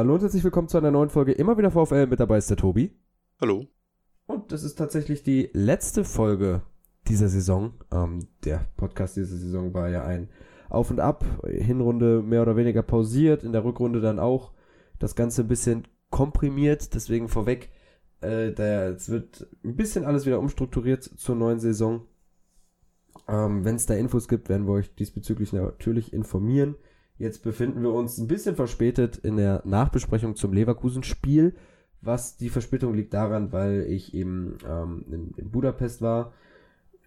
Hallo und herzlich willkommen zu einer neuen Folge Immer wieder VfL. Mit dabei ist der Tobi. Hallo. Und das ist tatsächlich die letzte Folge dieser Saison. Ähm, der Podcast dieser Saison war ja ein Auf und Ab. Hinrunde mehr oder weniger pausiert, in der Rückrunde dann auch das Ganze ein bisschen komprimiert. Deswegen vorweg, äh, der, es wird ein bisschen alles wieder umstrukturiert zur neuen Saison. Ähm, Wenn es da Infos gibt, werden wir euch diesbezüglich natürlich informieren. Jetzt befinden wir uns ein bisschen verspätet in der Nachbesprechung zum Leverkusen-Spiel. Was die Verspätung liegt daran, weil ich eben ähm, in, in Budapest war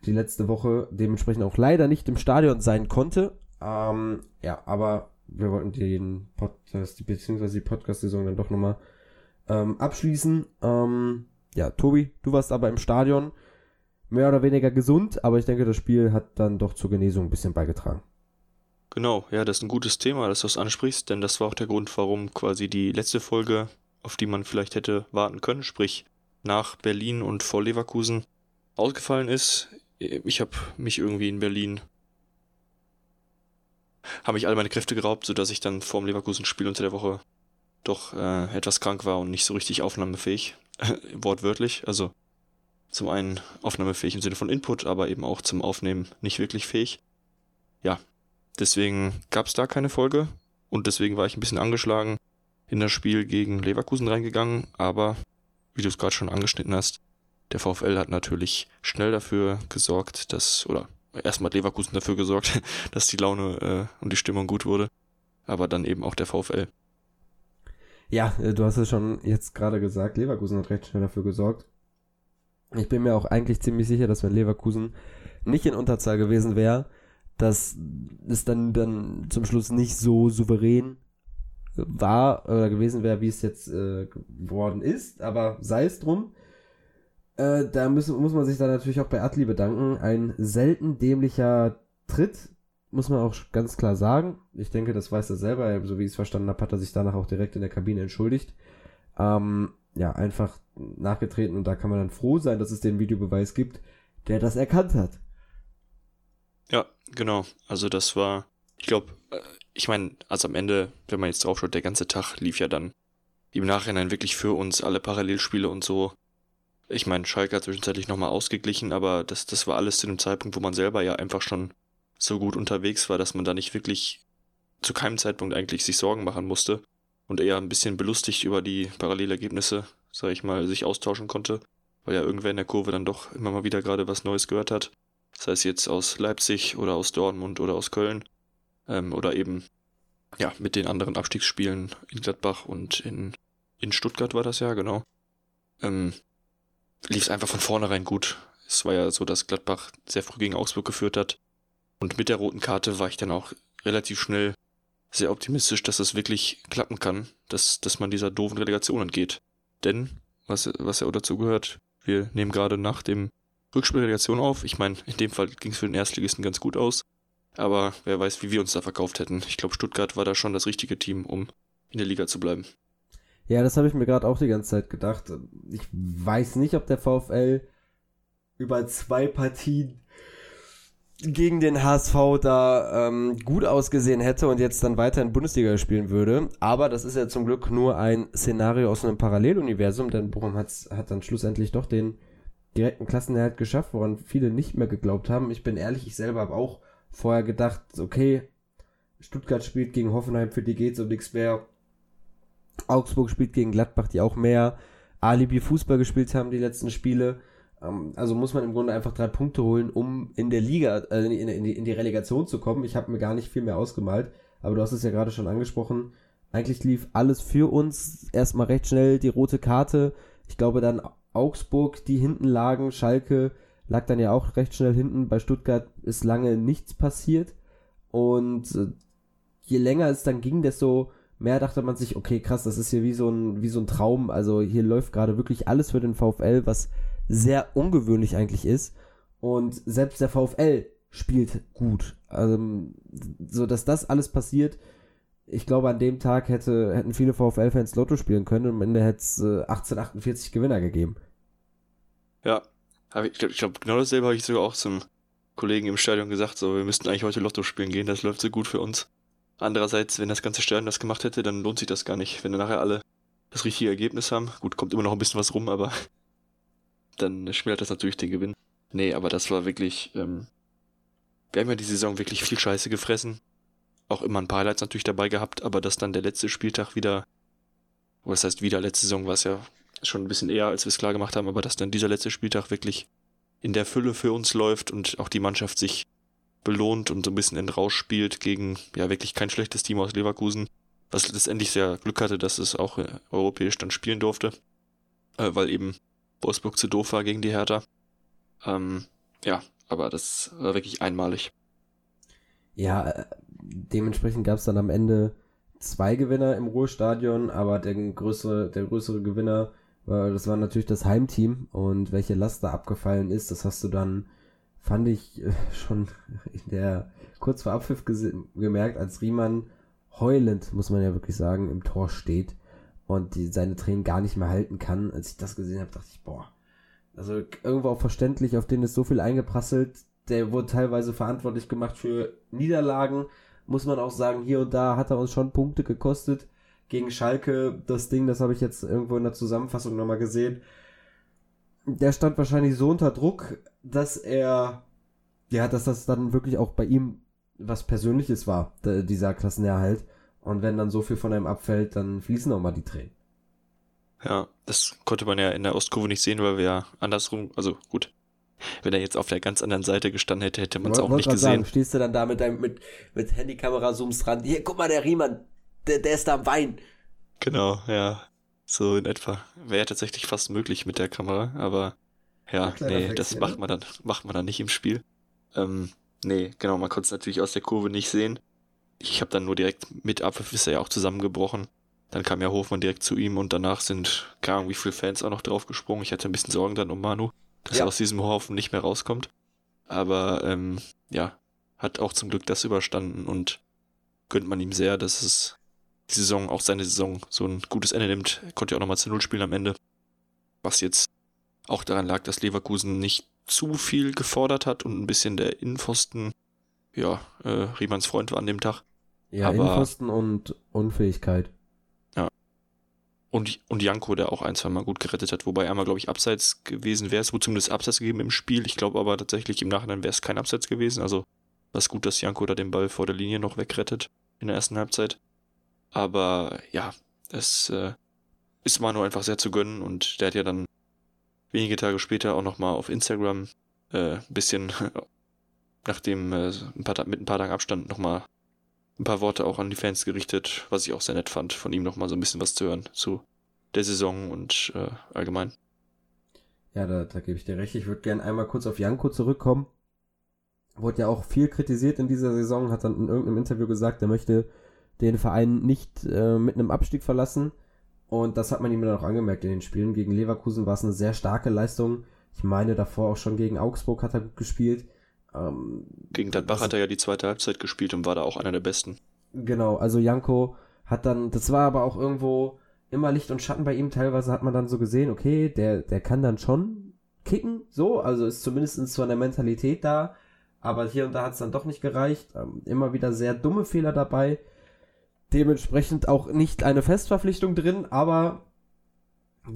die letzte Woche, dementsprechend auch leider nicht im Stadion sein konnte. Ähm, ja, aber wir wollten den Podcast, beziehungsweise die Podcast-Saison dann doch nochmal ähm, abschließen. Ähm, ja, Tobi, du warst aber im Stadion mehr oder weniger gesund, aber ich denke, das Spiel hat dann doch zur Genesung ein bisschen beigetragen. Genau, ja, das ist ein gutes Thema, dass du es ansprichst, denn das war auch der Grund, warum quasi die letzte Folge, auf die man vielleicht hätte warten können, sprich nach Berlin und vor Leverkusen, ausgefallen ist. Ich habe mich irgendwie in Berlin, habe mich alle meine Kräfte geraubt, sodass ich dann vor dem Leverkusen-Spiel unter der Woche doch äh, etwas krank war und nicht so richtig aufnahmefähig, wortwörtlich. Also zum einen aufnahmefähig im Sinne von Input, aber eben auch zum Aufnehmen nicht wirklich fähig. Ja, Deswegen gab es da keine Folge und deswegen war ich ein bisschen angeschlagen in das Spiel gegen Leverkusen reingegangen, aber wie du es gerade schon angeschnitten hast, der VfL hat natürlich schnell dafür gesorgt, dass, oder erstmal hat Leverkusen dafür gesorgt, dass die Laune äh, und die Stimmung gut wurde, aber dann eben auch der VfL. Ja, äh, du hast es schon jetzt gerade gesagt, Leverkusen hat recht schnell dafür gesorgt. Ich bin mir auch eigentlich ziemlich sicher, dass wenn Leverkusen nicht in Unterzahl gewesen wäre, dass es dann, dann zum Schluss nicht so souverän war oder gewesen wäre, wie es jetzt äh, geworden ist, aber sei es drum. Äh, da müssen, muss man sich dann natürlich auch bei Atli bedanken. Ein selten dämlicher Tritt, muss man auch ganz klar sagen. Ich denke, das weiß er selber. So wie ich es verstanden habe, hat er sich danach auch direkt in der Kabine entschuldigt. Ähm, ja, einfach nachgetreten und da kann man dann froh sein, dass es den Videobeweis gibt, der das erkannt hat. Ja, genau. Also das war, ich glaube, äh, ich meine, also am Ende, wenn man jetzt drauf schaut, der ganze Tag lief ja dann im Nachhinein wirklich für uns alle Parallelspiele und so. Ich meine, Schalke hat zwischenzeitlich nochmal ausgeglichen, aber das, das war alles zu dem Zeitpunkt, wo man selber ja einfach schon so gut unterwegs war, dass man da nicht wirklich zu keinem Zeitpunkt eigentlich sich Sorgen machen musste und eher ein bisschen belustigt über die Parallelergebnisse, sag ich mal, sich austauschen konnte, weil ja irgendwer in der Kurve dann doch immer mal wieder gerade was Neues gehört hat sei es jetzt aus Leipzig oder aus Dortmund oder aus Köln ähm, oder eben ja mit den anderen Abstiegsspielen in Gladbach und in, in Stuttgart war das ja, genau. Ähm, lief es einfach von vornherein gut. Es war ja so, dass Gladbach sehr früh gegen Augsburg geführt hat. Und mit der roten Karte war ich dann auch relativ schnell sehr optimistisch, dass es wirklich klappen kann, dass, dass man dieser doofen Relegation entgeht. Denn, was, was ja auch dazu gehört, wir nehmen gerade nach dem Rückspielrelegation auf. Ich meine, in dem Fall ging es für den Erstligisten ganz gut aus. Aber wer weiß, wie wir uns da verkauft hätten. Ich glaube, Stuttgart war da schon das richtige Team, um in der Liga zu bleiben. Ja, das habe ich mir gerade auch die ganze Zeit gedacht. Ich weiß nicht, ob der VfL über zwei Partien gegen den HSV da ähm, gut ausgesehen hätte und jetzt dann weiter in Bundesliga spielen würde. Aber das ist ja zum Glück nur ein Szenario aus einem Paralleluniversum, denn Bochum hat dann schlussendlich doch den direkten Klassenerhalt geschafft, woran viele nicht mehr geglaubt haben. Ich bin ehrlich, ich selber habe auch vorher gedacht, okay, Stuttgart spielt gegen Hoffenheim, für die geht's um nichts mehr. Augsburg spielt gegen Gladbach, die auch mehr Alibi Fußball gespielt haben, die letzten Spiele. Ähm, also muss man im Grunde einfach drei Punkte holen, um in der Liga, äh, in, in, in die Relegation zu kommen. Ich habe mir gar nicht viel mehr ausgemalt, aber du hast es ja gerade schon angesprochen. Eigentlich lief alles für uns. Erstmal recht schnell die rote Karte. Ich glaube dann Augsburg, die hinten lagen, Schalke lag dann ja auch recht schnell hinten. Bei Stuttgart ist lange nichts passiert. Und äh, je länger es dann ging, desto mehr dachte man sich, okay, krass, das ist hier wie so ein, wie so ein Traum. Also hier läuft gerade wirklich alles für den VfL, was sehr ungewöhnlich eigentlich ist. Und selbst der VfL spielt gut. Also, so dass das alles passiert, ich glaube, an dem Tag hätte, hätten viele VfL-Fans Lotto spielen können und am Ende hätte es äh, 1848 Gewinner gegeben. Ja, ich glaube, glaub, genau dasselbe habe ich sogar auch zum Kollegen im Stadion gesagt, so, wir müssten eigentlich heute Lotto spielen gehen, das läuft so gut für uns. Andererseits, wenn das ganze Stadion das gemacht hätte, dann lohnt sich das gar nicht. Wenn dann nachher alle das richtige Ergebnis haben. Gut, kommt immer noch ein bisschen was rum, aber dann schmälert das natürlich den Gewinn. Nee, aber das war wirklich, ähm, wir haben ja die Saison wirklich viel Scheiße gefressen. Auch immer ein paar Highlights natürlich dabei gehabt, aber dass dann der letzte Spieltag wieder, was heißt wieder, letzte Saison war es ja schon ein bisschen eher, als wir es klar gemacht haben, aber dass dann dieser letzte Spieltag wirklich in der Fülle für uns läuft und auch die Mannschaft sich belohnt und so ein bisschen in Rausch spielt gegen ja wirklich kein schlechtes Team aus Leverkusen, was letztendlich sehr Glück hatte, dass es auch äh, europäisch dann spielen durfte, äh, weil eben Wolfsburg zu doof war gegen die Hertha. Ähm, ja, aber das war wirklich einmalig. Ja, dementsprechend gab es dann am Ende zwei Gewinner im Ruhestadion, aber der größere, der größere Gewinner, war, das war natürlich das Heimteam und welche Last da abgefallen ist, das hast du dann, fand ich äh, schon in der kurz vor Abpfiff gemerkt, als Riemann heulend, muss man ja wirklich sagen, im Tor steht und die, seine Tränen gar nicht mehr halten kann. Als ich das gesehen habe, dachte ich, boah, also irgendwo auch verständlich, auf den ist so viel eingeprasselt. Der wurde teilweise verantwortlich gemacht für Niederlagen. Muss man auch sagen, hier und da hat er uns schon Punkte gekostet. Gegen Schalke, das Ding, das habe ich jetzt irgendwo in der Zusammenfassung nochmal gesehen. Der stand wahrscheinlich so unter Druck, dass er, ja, dass das dann wirklich auch bei ihm was Persönliches war, dieser Klassenerhalt. Und wenn dann so viel von einem abfällt, dann fließen auch mal die Tränen. Ja, das konnte man ja in der Ostkurve nicht sehen, weil wir ja andersrum, also gut. Wenn er jetzt auf der ganz anderen Seite gestanden hätte, hätte man es auch nicht gesehen. Sagen, stehst du dann da mit deinem, mit, mit Handykamera zoomst dran. Hier, guck mal, der Riemann, der, der ist da am Wein. Genau, ja. So in etwa. Wäre tatsächlich fast möglich mit der Kamera, aber ja, nee, Flex, das macht man dann, macht man dann nicht im Spiel. Ähm, nee, genau, man konnte es natürlich aus der Kurve nicht sehen. Ich habe dann nur direkt mit Abpfiff ist er ja auch zusammengebrochen. Dann kam ja Hofmann direkt zu ihm und danach sind, keine Ahnung, wie viele Fans auch noch draufgesprungen. Ich hatte ein bisschen Sorgen dann um Manu, dass ja. er aus diesem Haufen nicht mehr rauskommt. Aber ähm, ja, hat auch zum Glück das überstanden und gönnt man ihm sehr, dass es die Saison, auch seine Saison, so ein gutes Ende nimmt. Er konnte ja auch nochmal zu Null spielen am Ende. Was jetzt auch daran lag, dass Leverkusen nicht zu viel gefordert hat und ein bisschen der Innenpfosten, ja, äh, Riemanns Freund war an dem Tag. Ja, Aber, Innenpfosten und Unfähigkeit. Und, und Janko, der auch ein, zwei Mal gut gerettet hat, wobei einmal, glaube ich, abseits gewesen wäre. Es wurde zumindest abseits gegeben im Spiel. Ich glaube aber tatsächlich im Nachhinein wäre es kein Abseits gewesen. Also war gut, dass Janko da den Ball vor der Linie noch wegrettet in der ersten Halbzeit. Aber ja, es äh, ist Manu einfach sehr zu gönnen und der hat ja dann wenige Tage später auch nochmal auf Instagram äh, ein bisschen nachdem äh, ein paar, mit ein paar Tagen Abstand nochmal ein paar Worte auch an die Fans gerichtet, was ich auch sehr nett fand, von ihm nochmal so ein bisschen was zu hören zu der Saison und äh, allgemein. Ja, da, da gebe ich dir recht. Ich würde gerne einmal kurz auf Janko zurückkommen. Wurde ja auch viel kritisiert in dieser Saison, hat dann in irgendeinem Interview gesagt, er möchte den Verein nicht äh, mit einem Abstieg verlassen. Und das hat man ihm dann auch angemerkt in den Spielen. Gegen Leverkusen war es eine sehr starke Leistung. Ich meine, davor auch schon gegen Augsburg hat er gut gespielt. Ähm, Gegen Gladbach hat er ja die zweite Halbzeit gespielt und war da auch einer der besten. Genau, also Janko hat dann, das war aber auch irgendwo immer Licht und Schatten bei ihm. Teilweise hat man dann so gesehen, okay, der, der kann dann schon kicken, so, also ist zumindest so eine Mentalität da. Aber hier und da hat es dann doch nicht gereicht. Ähm, immer wieder sehr dumme Fehler dabei. Dementsprechend auch nicht eine Festverpflichtung drin, aber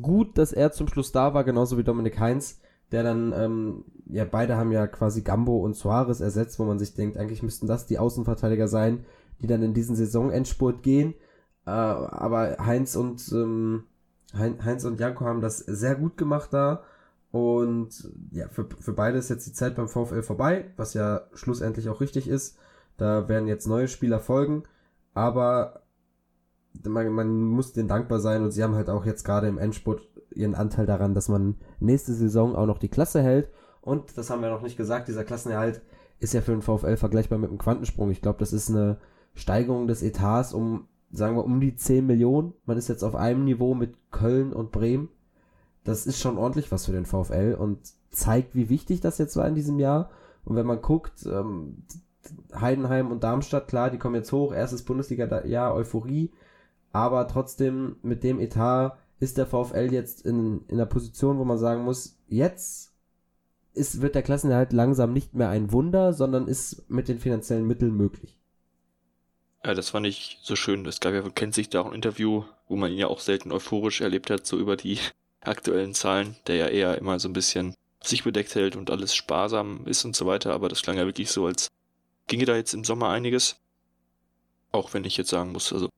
gut, dass er zum Schluss da war, genauso wie Dominik Heinz der dann, ähm, ja, beide haben ja quasi Gambo und Suarez ersetzt, wo man sich denkt, eigentlich müssten das die Außenverteidiger sein, die dann in diesen Saisonendspurt gehen. Äh, aber Heinz und ähm, Heinz und Janko haben das sehr gut gemacht da. Und ja, für, für beide ist jetzt die Zeit beim VfL vorbei, was ja schlussendlich auch richtig ist. Da werden jetzt neue Spieler folgen. Aber man, man muss denen dankbar sein und sie haben halt auch jetzt gerade im Endspurt ihren Anteil daran, dass man nächste Saison auch noch die Klasse hält. Und das haben wir noch nicht gesagt, dieser Klassenerhalt ist ja für den VfL vergleichbar mit einem Quantensprung. Ich glaube, das ist eine Steigerung des Etats um, sagen wir, um die 10 Millionen. Man ist jetzt auf einem Niveau mit Köln und Bremen. Das ist schon ordentlich was für den VfL und zeigt, wie wichtig das jetzt war in diesem Jahr. Und wenn man guckt, ähm, Heidenheim und Darmstadt, klar, die kommen jetzt hoch, erstes Bundesliga-Jahr, Euphorie, aber trotzdem mit dem Etat ist der VfL jetzt in, in der Position, wo man sagen muss, jetzt ist, wird der Klassenerhalt langsam nicht mehr ein Wunder, sondern ist mit den finanziellen Mitteln möglich. Ja, das fand ich so schön. Es gab ja von sich da auch ein Interview, wo man ihn ja auch selten euphorisch erlebt hat, so über die aktuellen Zahlen, der ja eher immer so ein bisschen sich bedeckt hält und alles sparsam ist und so weiter, aber das klang ja wirklich so, als ginge da jetzt im Sommer einiges. Auch wenn ich jetzt sagen muss, also,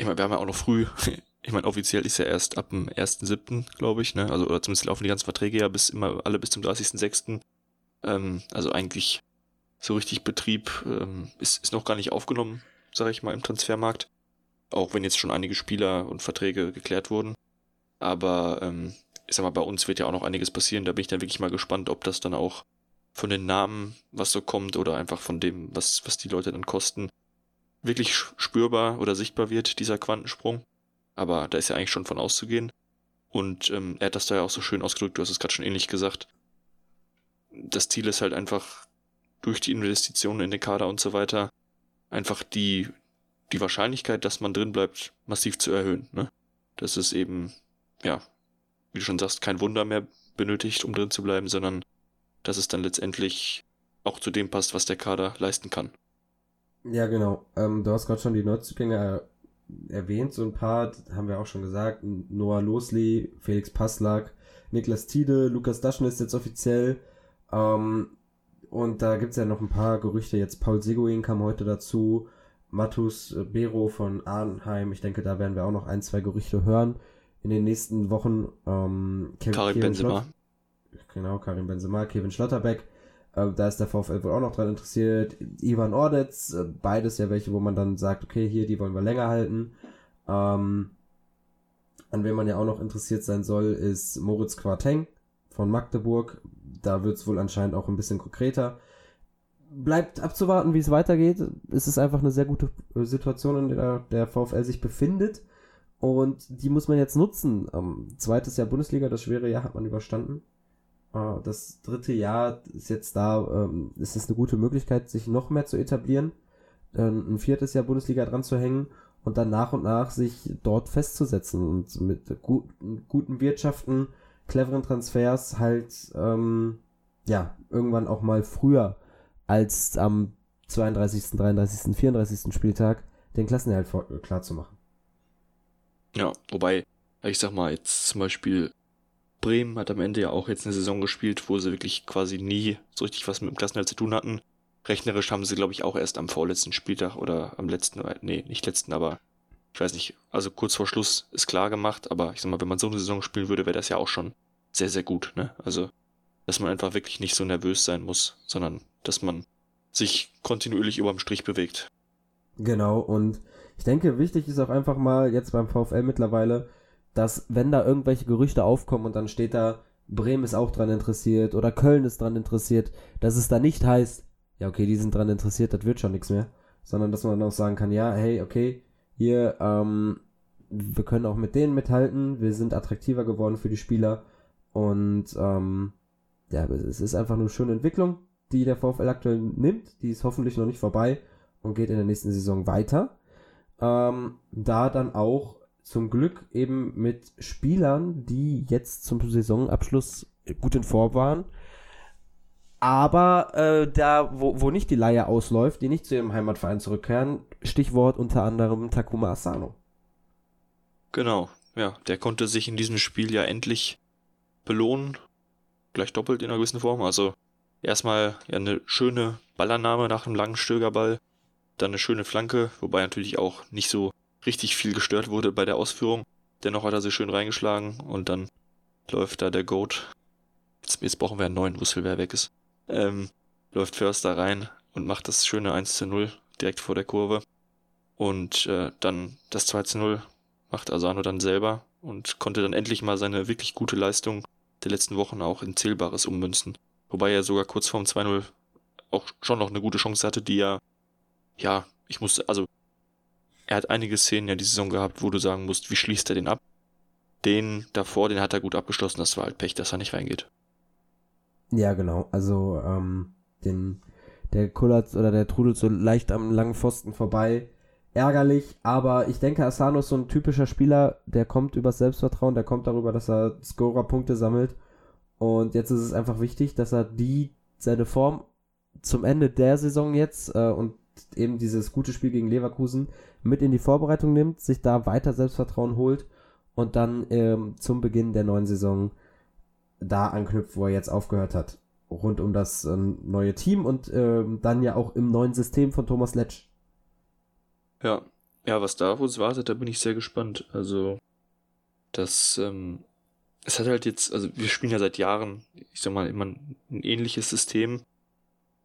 ich meine, wir haben ja auch noch früh, ich meine, offiziell ist ja erst ab dem 1.7., glaube ich, ne, also, oder zumindest laufen die ganzen Verträge ja bis immer, alle bis zum 30.6., ähm, also eigentlich so richtig Betrieb ähm, ist, ist noch gar nicht aufgenommen, sage ich mal, im Transfermarkt. Auch wenn jetzt schon einige Spieler und Verträge geklärt wurden. Aber ähm, ich sag mal, bei uns wird ja auch noch einiges passieren. Da bin ich dann wirklich mal gespannt, ob das dann auch von den Namen, was so kommt, oder einfach von dem, was, was die Leute dann kosten, wirklich spürbar oder sichtbar wird, dieser Quantensprung. Aber da ist ja eigentlich schon von auszugehen. Und ähm, er hat das da ja auch so schön ausgedrückt, du hast es gerade schon ähnlich gesagt. Das Ziel ist halt einfach, durch die Investitionen in den Kader und so weiter, einfach die, die Wahrscheinlichkeit, dass man drin bleibt, massiv zu erhöhen. Ne? Das ist eben, ja, wie du schon sagst, kein Wunder mehr benötigt, um drin zu bleiben, sondern dass es dann letztendlich auch zu dem passt, was der Kader leisten kann. Ja, genau. Ähm, du hast gerade schon die Neuzugänge erwähnt, so ein paar, haben wir auch schon gesagt. Noah Losli, Felix Passlack, Niklas Tiede, Lukas Daschen ist jetzt offiziell. Ähm, und da gibt's ja noch ein paar Gerüchte. Jetzt Paul Seguin kam heute dazu. Matus Bero von Arnheim. Ich denke, da werden wir auch noch ein, zwei Gerüchte hören in den nächsten Wochen. Ähm, Kevin, Karim Kevin Benzema. Schlott genau, Karim Benzema, Kevin Schlotterbeck. Äh, da ist der VfL wohl auch noch dran interessiert. Ivan Ordetz, äh, beides ja welche, wo man dann sagt, okay, hier, die wollen wir länger halten. Ähm, an wen man ja auch noch interessiert sein soll, ist Moritz Quarteng von Magdeburg. Da wird es wohl anscheinend auch ein bisschen konkreter. Bleibt abzuwarten, wie es weitergeht. Es ist einfach eine sehr gute äh, Situation, in der der VfL sich befindet. Und die muss man jetzt nutzen. Ähm, zweites Jahr Bundesliga, das schwere Jahr hat man überstanden. Äh, das dritte Jahr ist jetzt da, ähm, ist es eine gute Möglichkeit, sich noch mehr zu etablieren. Ein viertes Jahr Bundesliga dran zu hängen und dann nach und nach sich dort festzusetzen und mit gut, guten Wirtschaften cleveren Transfers halt ähm, ja irgendwann auch mal früher als am 32., 33., 34. Spieltag den Klassenerhalt äh, klar zu machen. Ja, wobei, ich sag mal, jetzt zum Beispiel Bremen hat am Ende ja auch jetzt eine Saison gespielt, wo sie wirklich quasi nie so richtig was mit dem Klassenerhalt zu tun hatten. Rechnerisch haben sie, glaube ich, auch erst am vorletzten Spieltag oder am letzten, nee, nicht letzten, aber ich weiß nicht, also kurz vor Schluss ist klar gemacht, aber ich sag mal, wenn man so eine Saison spielen würde, wäre das ja auch schon sehr, sehr gut, ne? Also, dass man einfach wirklich nicht so nervös sein muss, sondern dass man sich kontinuierlich über dem Strich bewegt. Genau, und ich denke, wichtig ist auch einfach mal jetzt beim VfL mittlerweile, dass wenn da irgendwelche Gerüchte aufkommen und dann steht da, Bremen ist auch dran interessiert oder Köln ist dran interessiert, dass es da nicht heißt, ja okay, die sind dran interessiert, das wird schon nichts mehr, sondern dass man auch sagen kann, ja, hey, okay, hier, ähm, wir können auch mit denen mithalten, wir sind attraktiver geworden für die Spieler und ähm, ja, es ist einfach eine schöne Entwicklung, die der VfL aktuell nimmt, die ist hoffentlich noch nicht vorbei und geht in der nächsten Saison weiter. Ähm, da dann auch zum Glück eben mit Spielern, die jetzt zum Saisonabschluss gut in Form waren, aber äh, da, wo, wo nicht die Leihe ausläuft, die nicht zu ihrem Heimatverein zurückkehren, Stichwort unter anderem Takuma Asano. Genau, ja, der konnte sich in diesem Spiel ja endlich belohnen, gleich doppelt in einer gewissen Form. Also erstmal ja eine schöne Ballannahme nach einem langen Stögerball, dann eine schöne Flanke, wobei natürlich auch nicht so richtig viel gestört wurde bei der Ausführung. Dennoch hat er sich schön reingeschlagen und dann läuft da der Goat. Jetzt, jetzt brauchen wir einen neuen, wo Silver weg ist ähm, läuft Förster rein und macht das schöne 1 zu 0 direkt vor der Kurve. Und äh, dann das 2 zu 0 macht Asano dann selber und konnte dann endlich mal seine wirklich gute Leistung der letzten Wochen auch in Zählbares ummünzen. Wobei er sogar kurz vorm 2-0 auch schon noch eine gute Chance hatte, die er, ja, ich musste, also, er hat einige Szenen ja die Saison gehabt, wo du sagen musst, wie schließt er den ab? Den davor, den hat er gut abgeschlossen, das war halt Pech, dass er nicht reingeht. Ja, genau. Also ähm, den der kullert oder der trudelt so leicht am langen Pfosten vorbei. Ärgerlich, aber ich denke, Asano ist so ein typischer Spieler, der kommt über Selbstvertrauen, der kommt darüber, dass er Scorer-Punkte sammelt. Und jetzt ist es einfach wichtig, dass er die, seine Form zum Ende der Saison jetzt, äh, und eben dieses gute Spiel gegen Leverkusen mit in die Vorbereitung nimmt, sich da weiter Selbstvertrauen holt und dann ähm, zum Beginn der neuen Saison da anknüpft, wo er jetzt aufgehört hat. Rund um das ähm, neue Team und ähm, dann ja auch im neuen System von Thomas Letsch. Ja, ja, was da uns wartet, da bin ich sehr gespannt. Also, das, ähm, es hat halt jetzt, also wir spielen ja seit Jahren, ich sag mal, immer ein ähnliches System.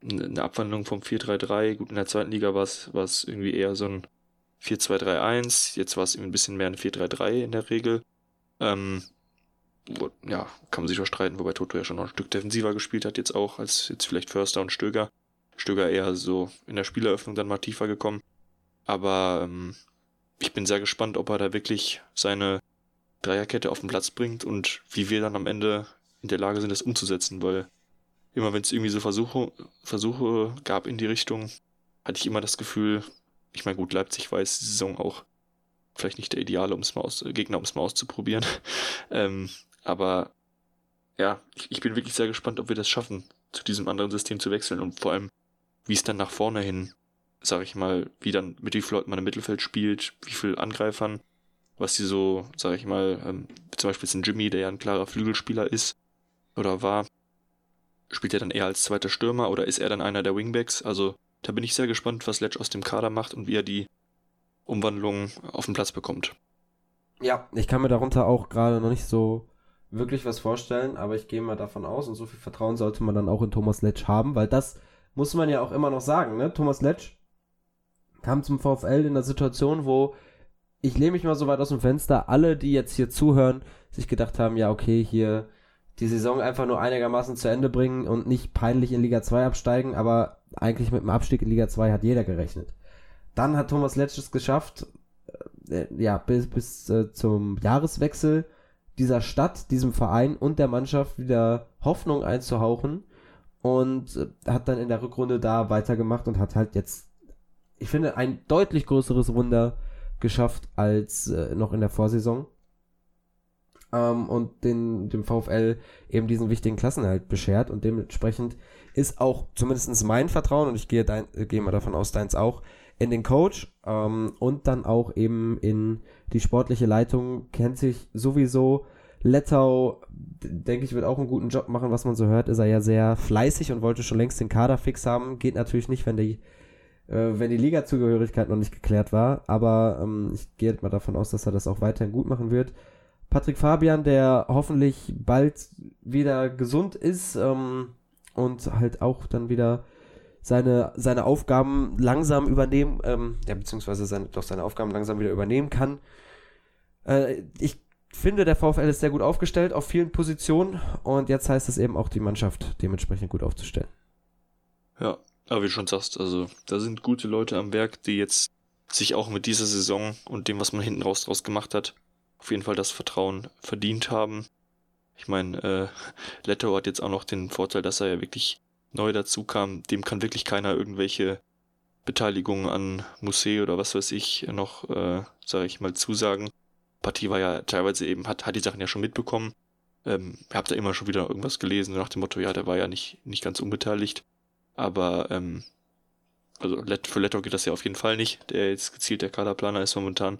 Eine Abwandlung vom 4-3-3. Gut, in der zweiten Liga war es irgendwie eher so ein 4-2-3-1. Jetzt war es eben ein bisschen mehr ein 4-3-3 in der Regel. Ähm, ja, kann man sich auch streiten, wobei Toto ja schon noch ein Stück defensiver gespielt hat, jetzt auch, als jetzt vielleicht Förster und Stöger. Stöger eher so in der Spieleröffnung dann mal tiefer gekommen. Aber ähm, ich bin sehr gespannt, ob er da wirklich seine Dreierkette auf den Platz bringt und wie wir dann am Ende in der Lage sind, das umzusetzen, weil immer wenn es irgendwie so Versuche, Versuche gab in die Richtung, hatte ich immer das Gefühl, ich meine, gut, Leipzig war jetzt die Saison auch vielleicht nicht der ideale um's mal aus, Gegner, um es mal auszuprobieren. ähm, aber ja, ich, ich bin wirklich sehr gespannt, ob wir das schaffen, zu diesem anderen System zu wechseln und vor allem, wie es dann nach vorne hin, sag ich mal, wie dann mit wie vielen Leuten man im Mittelfeld spielt, wie viel Angreifern, was die so, sag ich mal, ähm, zum Beispiel ist ein Jimmy, der ja ein klarer Flügelspieler ist oder war, spielt er dann eher als zweiter Stürmer oder ist er dann einer der Wingbacks? Also da bin ich sehr gespannt, was Letch aus dem Kader macht und wie er die Umwandlung auf den Platz bekommt. Ja, ich kann mir darunter auch gerade noch nicht so wirklich was vorstellen, aber ich gehe mal davon aus und so viel Vertrauen sollte man dann auch in Thomas Letsch haben, weil das muss man ja auch immer noch sagen, ne? Thomas Letsch kam zum VfL in der Situation, wo ich lehne mich mal so weit aus dem Fenster, alle, die jetzt hier zuhören, sich gedacht haben, ja, okay, hier die Saison einfach nur einigermaßen zu Ende bringen und nicht peinlich in Liga 2 absteigen, aber eigentlich mit dem Abstieg in Liga 2 hat jeder gerechnet. Dann hat Thomas Letsch es geschafft, äh, ja, bis, bis äh, zum Jahreswechsel dieser Stadt, diesem Verein und der Mannschaft wieder Hoffnung einzuhauchen und äh, hat dann in der Rückrunde da weitergemacht und hat halt jetzt, ich finde, ein deutlich größeres Wunder geschafft als äh, noch in der Vorsaison ähm, und den, dem VfL eben diesen wichtigen Klassenhalt beschert. Und dementsprechend ist auch zumindest mein Vertrauen und ich gehe, dein, äh, gehe mal davon aus, deins auch, in den Coach ähm, und dann auch eben in die sportliche Leitung. Kennt sich sowieso. Lettau, denke ich, wird auch einen guten Job machen, was man so hört, ist er ja sehr fleißig und wollte schon längst den Kader fix haben. Geht natürlich nicht, wenn die, äh, wenn die Liga-Zugehörigkeit noch nicht geklärt war, aber ähm, ich gehe mal davon aus, dass er das auch weiterhin gut machen wird. Patrick Fabian, der hoffentlich bald wieder gesund ist ähm, und halt auch dann wieder seine, seine Aufgaben langsam übernehmen, ähm, ja, beziehungsweise seine, doch seine Aufgaben langsam wieder übernehmen kann. Äh, ich finde, der VfL ist sehr gut aufgestellt auf vielen Positionen und jetzt heißt es eben auch, die Mannschaft dementsprechend gut aufzustellen. Ja, aber wie du schon sagst, also da sind gute Leute am Werk, die jetzt sich auch mit dieser Saison und dem, was man hinten raus draus gemacht hat, auf jeden Fall das Vertrauen verdient haben. Ich meine, äh, Leto hat jetzt auch noch den Vorteil, dass er ja wirklich neu dazu kam. Dem kann wirklich keiner irgendwelche Beteiligungen an Musee oder was weiß ich noch, äh, sage ich mal, zusagen. Partie war ja teilweise eben, hat, hat die Sachen ja schon mitbekommen. Ähm, hab da immer schon wieder irgendwas gelesen nach dem Motto, ja, der war ja nicht, nicht ganz unbeteiligt. Aber, ähm, also für Leto geht das ja auf jeden Fall nicht, der jetzt gezielt der Kaderplaner ist momentan.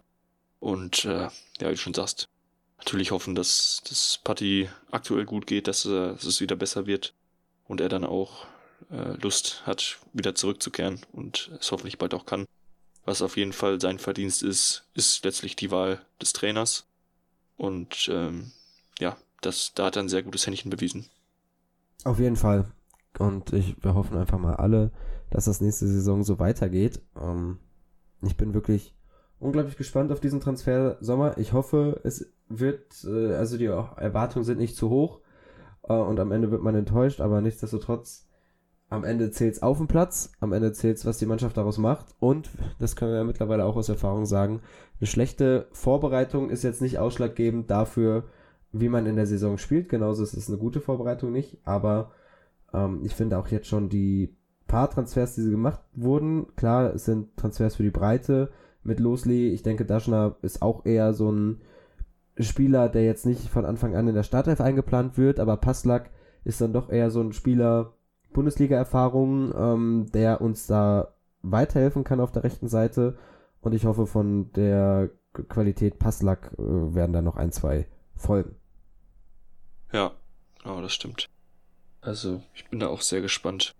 Und äh, ja, wie du schon sagst, natürlich hoffen, dass das Party aktuell gut geht, dass, äh, dass es wieder besser wird und er dann auch äh, Lust hat, wieder zurückzukehren und es hoffentlich bald auch kann. Was auf jeden Fall sein Verdienst ist, ist letztlich die Wahl des Trainers. Und ähm, ja, das, da hat er ein sehr gutes Händchen bewiesen. Auf jeden Fall. Und ich, wir hoffen einfach mal alle, dass das nächste Saison so weitergeht. Ähm, ich bin wirklich unglaublich gespannt auf diesen Transfer Sommer. Ich hoffe, es wird, äh, also die Erwartungen sind nicht zu hoch äh, und am Ende wird man enttäuscht, aber nichtsdestotrotz, am Ende zählt's auf dem Platz, am Ende zählt's, was die Mannschaft daraus macht und, das können wir ja mittlerweile auch aus Erfahrung sagen, eine schlechte Vorbereitung ist jetzt nicht ausschlaggebend dafür, wie man in der Saison spielt. Genauso ist es eine gute Vorbereitung nicht, aber ähm, ich finde auch jetzt schon die paar Transfers, die sie gemacht wurden, klar, es sind Transfers für die Breite, mit Losli. Ich denke, Daschner ist auch eher so ein Spieler, der jetzt nicht von Anfang an in der Startelf eingeplant wird, aber Passlack ist dann doch eher so ein Spieler Bundesliga-Erfahrung, ähm, der uns da weiterhelfen kann auf der rechten Seite. Und ich hoffe, von der Qualität Passlack äh, werden da noch ein, zwei folgen. Ja, oh, das stimmt. Also, ich bin da auch sehr gespannt.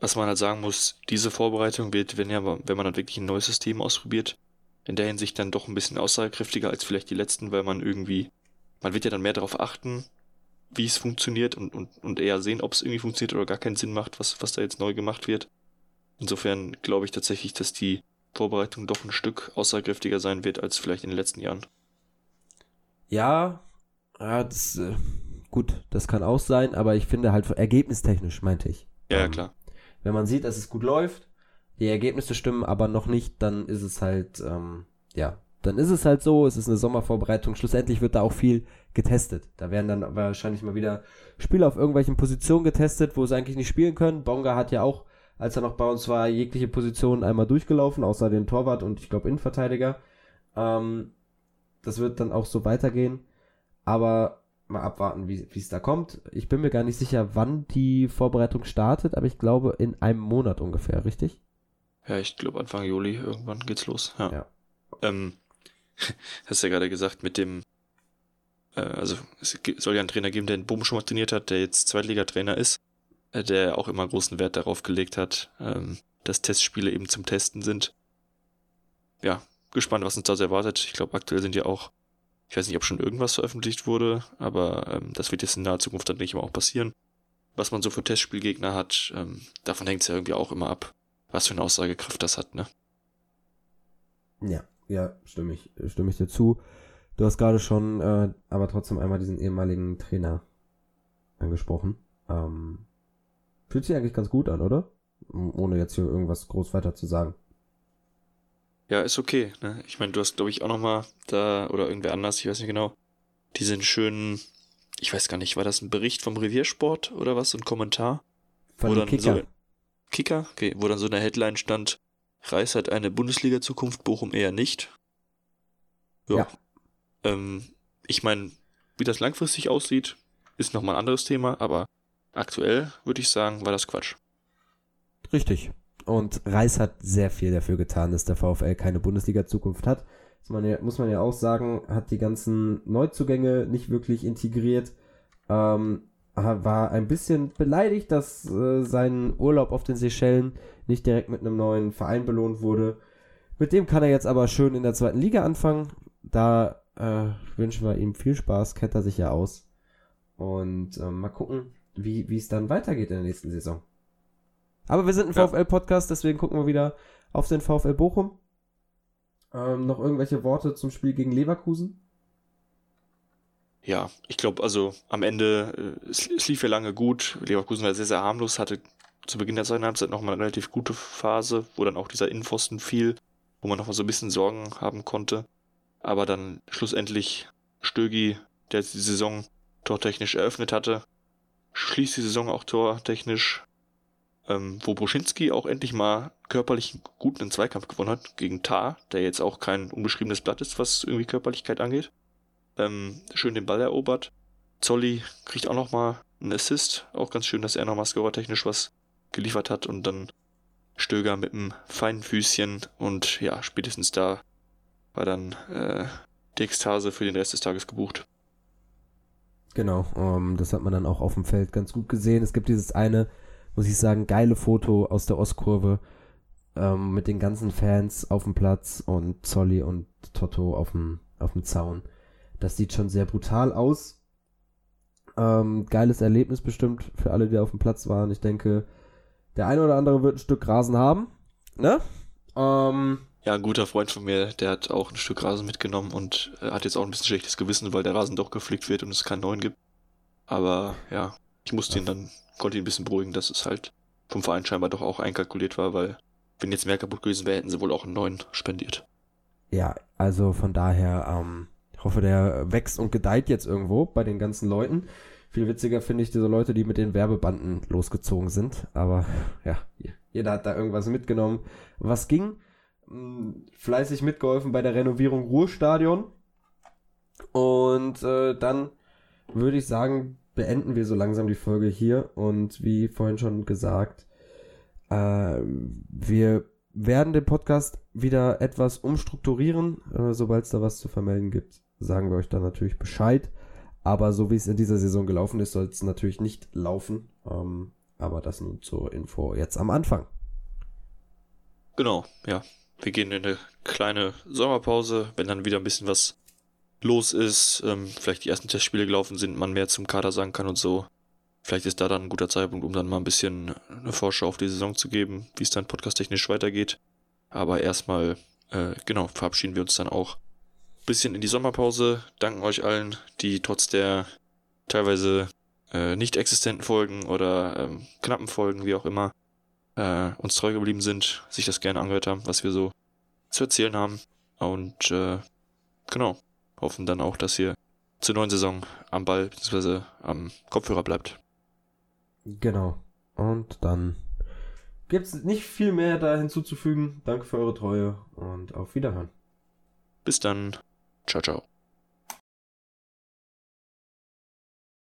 Was man halt sagen muss, diese Vorbereitung wird, wenn, ja, wenn man dann wirklich ein neues System ausprobiert, in der Hinsicht dann doch ein bisschen aussagekräftiger als vielleicht die letzten, weil man irgendwie, man wird ja dann mehr darauf achten, wie es funktioniert und, und, und eher sehen, ob es irgendwie funktioniert oder gar keinen Sinn macht, was, was da jetzt neu gemacht wird. Insofern glaube ich tatsächlich, dass die Vorbereitung doch ein Stück aussagekräftiger sein wird als vielleicht in den letzten Jahren. Ja, ja das, äh, gut, das kann auch sein, aber ich finde halt ergebnistechnisch, meinte ich. Ja, ähm, klar. Wenn man sieht, dass es gut läuft, die Ergebnisse stimmen aber noch nicht, dann ist es halt, ähm, ja, dann ist es halt so, es ist eine Sommervorbereitung. Schlussendlich wird da auch viel getestet. Da werden dann wahrscheinlich mal wieder Spieler auf irgendwelchen Positionen getestet, wo sie eigentlich nicht spielen können. Bonga hat ja auch, als er noch bei uns war, jegliche Positionen einmal durchgelaufen, außer den Torwart und ich glaube Innenverteidiger. Ähm, das wird dann auch so weitergehen. Aber mal abwarten, wie es da kommt. Ich bin mir gar nicht sicher, wann die Vorbereitung startet, aber ich glaube in einem Monat ungefähr, richtig? Ja, ich glaube Anfang Juli irgendwann geht's los. Ja. ja. Ähm, hast ja gerade gesagt, mit dem, äh, also es soll ja einen Trainer geben, der den Boom schon mal trainiert hat, der jetzt Zweitligatrainer ist, äh, der auch immer großen Wert darauf gelegt hat, ähm, dass Testspiele eben zum Testen sind. Ja, gespannt, was uns da so erwartet. Ich glaube, aktuell sind ja auch, ich weiß nicht, ob schon irgendwas veröffentlicht wurde, aber ähm, das wird jetzt in naher Zukunft dann nicht immer auch passieren. Was man so für Testspielgegner hat, ähm, davon hängt es ja irgendwie auch immer ab, was für eine Aussagekraft das hat, ne? Ja. Ja, stimme ich, stimme ich dir zu. Du hast gerade schon, äh, aber trotzdem einmal diesen ehemaligen Trainer angesprochen. Ähm, fühlt sich eigentlich ganz gut an, oder? Ohne jetzt hier irgendwas groß weiter zu sagen. Ja, ist okay. Ne? Ich meine, du hast, glaube ich, auch noch mal da, oder irgendwer anders, ich weiß nicht genau, diesen schönen, ich weiß gar nicht, war das ein Bericht vom Reviersport oder was, ein Kommentar? Von wo Kicker. So, Kicker? Okay, wo dann so eine Headline stand, Reis hat eine Bundesliga-Zukunft, Bochum eher nicht. Ja. ja. Ähm, ich meine, wie das langfristig aussieht, ist nochmal ein anderes Thema, aber aktuell würde ich sagen, war das Quatsch. Richtig. Und Reis hat sehr viel dafür getan, dass der VfL keine Bundesliga-Zukunft hat. Man ja, muss man ja auch sagen, hat die ganzen Neuzugänge nicht wirklich integriert. Ähm, war ein bisschen beleidigt, dass äh, sein Urlaub auf den Seychellen nicht direkt mit einem neuen Verein belohnt wurde. Mit dem kann er jetzt aber schön in der zweiten Liga anfangen. Da äh, wünschen wir ihm viel Spaß, kennt er sich ja aus. Und äh, mal gucken, wie es dann weitergeht in der nächsten Saison. Aber wir sind ein ja. VfL-Podcast, deswegen gucken wir wieder auf den VfL Bochum. Ähm, noch irgendwelche Worte zum Spiel gegen Leverkusen? Ja, ich glaube, also am Ende, äh, es, es, lief ja lange gut. Leverkusen war sehr, sehr harmlos, hatte zu Beginn der zweiten Halbzeit nochmal eine relativ gute Phase, wo dann auch dieser Innenpfosten fiel, wo man nochmal so ein bisschen Sorgen haben konnte. Aber dann schlussendlich Stögi, der die Saison tortechnisch eröffnet hatte, schließt die Saison auch tortechnisch, ähm, wo Boschinski auch endlich mal körperlich gut einen Zweikampf gewonnen hat gegen Tar, der jetzt auch kein unbeschriebenes Blatt ist, was irgendwie Körperlichkeit angeht ähm, schön den Ball erobert. Zolli kriegt auch nochmal einen Assist. Auch ganz schön, dass er nochmal scorertechnisch was geliefert hat und dann Stöger mit einem feinen Füßchen und ja, spätestens da war dann äh, die Ekstase für den Rest des Tages gebucht. Genau, um, ähm, das hat man dann auch auf dem Feld ganz gut gesehen. Es gibt dieses eine, muss ich sagen, geile Foto aus der Ostkurve ähm, mit den ganzen Fans auf dem Platz und Zolli und Toto auf dem, auf dem Zaun. Das sieht schon sehr brutal aus. Ähm, geiles Erlebnis bestimmt für alle, die auf dem Platz waren. Ich denke, der eine oder andere wird ein Stück Rasen haben. Ne? Ähm, ja, ein guter Freund von mir, der hat auch ein Stück Rasen mitgenommen und äh, hat jetzt auch ein bisschen schlechtes Gewissen, weil der Rasen doch gepflegt wird und es keinen neuen gibt. Aber ja, ich musste ihn dann, konnte ihn ein bisschen beruhigen, dass es halt vom Verein scheinbar doch auch einkalkuliert war, weil wenn jetzt mehr kaputt gewesen wäre, hätten sie wohl auch einen neuen spendiert. Ja, also von daher, ähm, hoffe, der wächst und gedeiht jetzt irgendwo bei den ganzen Leuten. Viel witziger finde ich diese Leute, die mit den Werbebanden losgezogen sind. Aber ja, jeder hat da irgendwas mitgenommen. Was ging? Hm, fleißig mitgeholfen bei der Renovierung Ruhrstadion. Und äh, dann würde ich sagen, beenden wir so langsam die Folge hier. Und wie vorhin schon gesagt, äh, wir werden den Podcast wieder etwas umstrukturieren. Äh, Sobald es da was zu vermelden gibt, sagen wir euch dann natürlich Bescheid. Aber so wie es in dieser Saison gelaufen ist, soll es natürlich nicht laufen. Ähm, aber das nun zur Info jetzt am Anfang. Genau, ja. Wir gehen in eine kleine Sommerpause, wenn dann wieder ein bisschen was los ist, ähm, vielleicht die ersten Testspiele gelaufen sind, man mehr zum Kader sagen kann und so. Vielleicht ist da dann ein guter Zeitpunkt, um dann mal ein bisschen eine Vorschau auf die Saison zu geben, wie es dann podcasttechnisch weitergeht. Aber erstmal, äh, genau, verabschieden wir uns dann auch bisschen in die Sommerpause. Danken euch allen, die trotz der teilweise äh, nicht existenten Folgen oder ähm, knappen Folgen, wie auch immer, äh, uns treu geblieben sind, sich das gerne angehört haben, was wir so zu erzählen haben. Und äh, genau, hoffen dann auch, dass ihr zur neuen Saison am Ball bzw. am Kopfhörer bleibt. Genau. Und dann gibt es nicht viel mehr da hinzuzufügen. Danke für eure Treue und auf Wiederhören. Bis dann. Ciao, ciao.